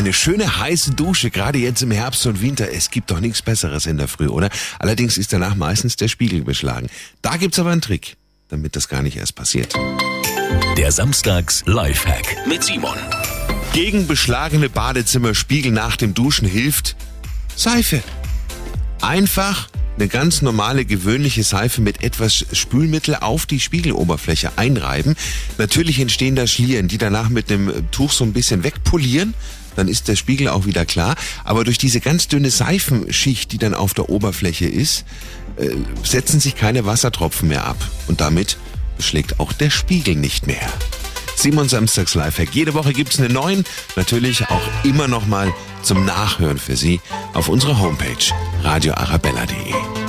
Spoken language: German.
Eine schöne heiße Dusche, gerade jetzt im Herbst und Winter. Es gibt doch nichts Besseres in der Früh, oder? Allerdings ist danach meistens der Spiegel beschlagen. Da gibt's aber einen Trick, damit das gar nicht erst passiert. Der Samstags Lifehack mit Simon. Gegen beschlagene Badezimmerspiegel nach dem Duschen hilft Seife. Einfach eine ganz normale, gewöhnliche Seife mit etwas Spülmittel auf die Spiegeloberfläche einreiben. Natürlich entstehen da Schlieren, die danach mit einem Tuch so ein bisschen wegpolieren. Dann ist der Spiegel auch wieder klar. Aber durch diese ganz dünne Seifenschicht, die dann auf der Oberfläche ist, äh, setzen sich keine Wassertropfen mehr ab. Und damit beschlägt auch der Spiegel nicht mehr. Simon Samstags Lifehack. Jede Woche gibt's einen neuen. Natürlich auch immer noch mal zum Nachhören für Sie auf unserer Homepage radioarabella.de.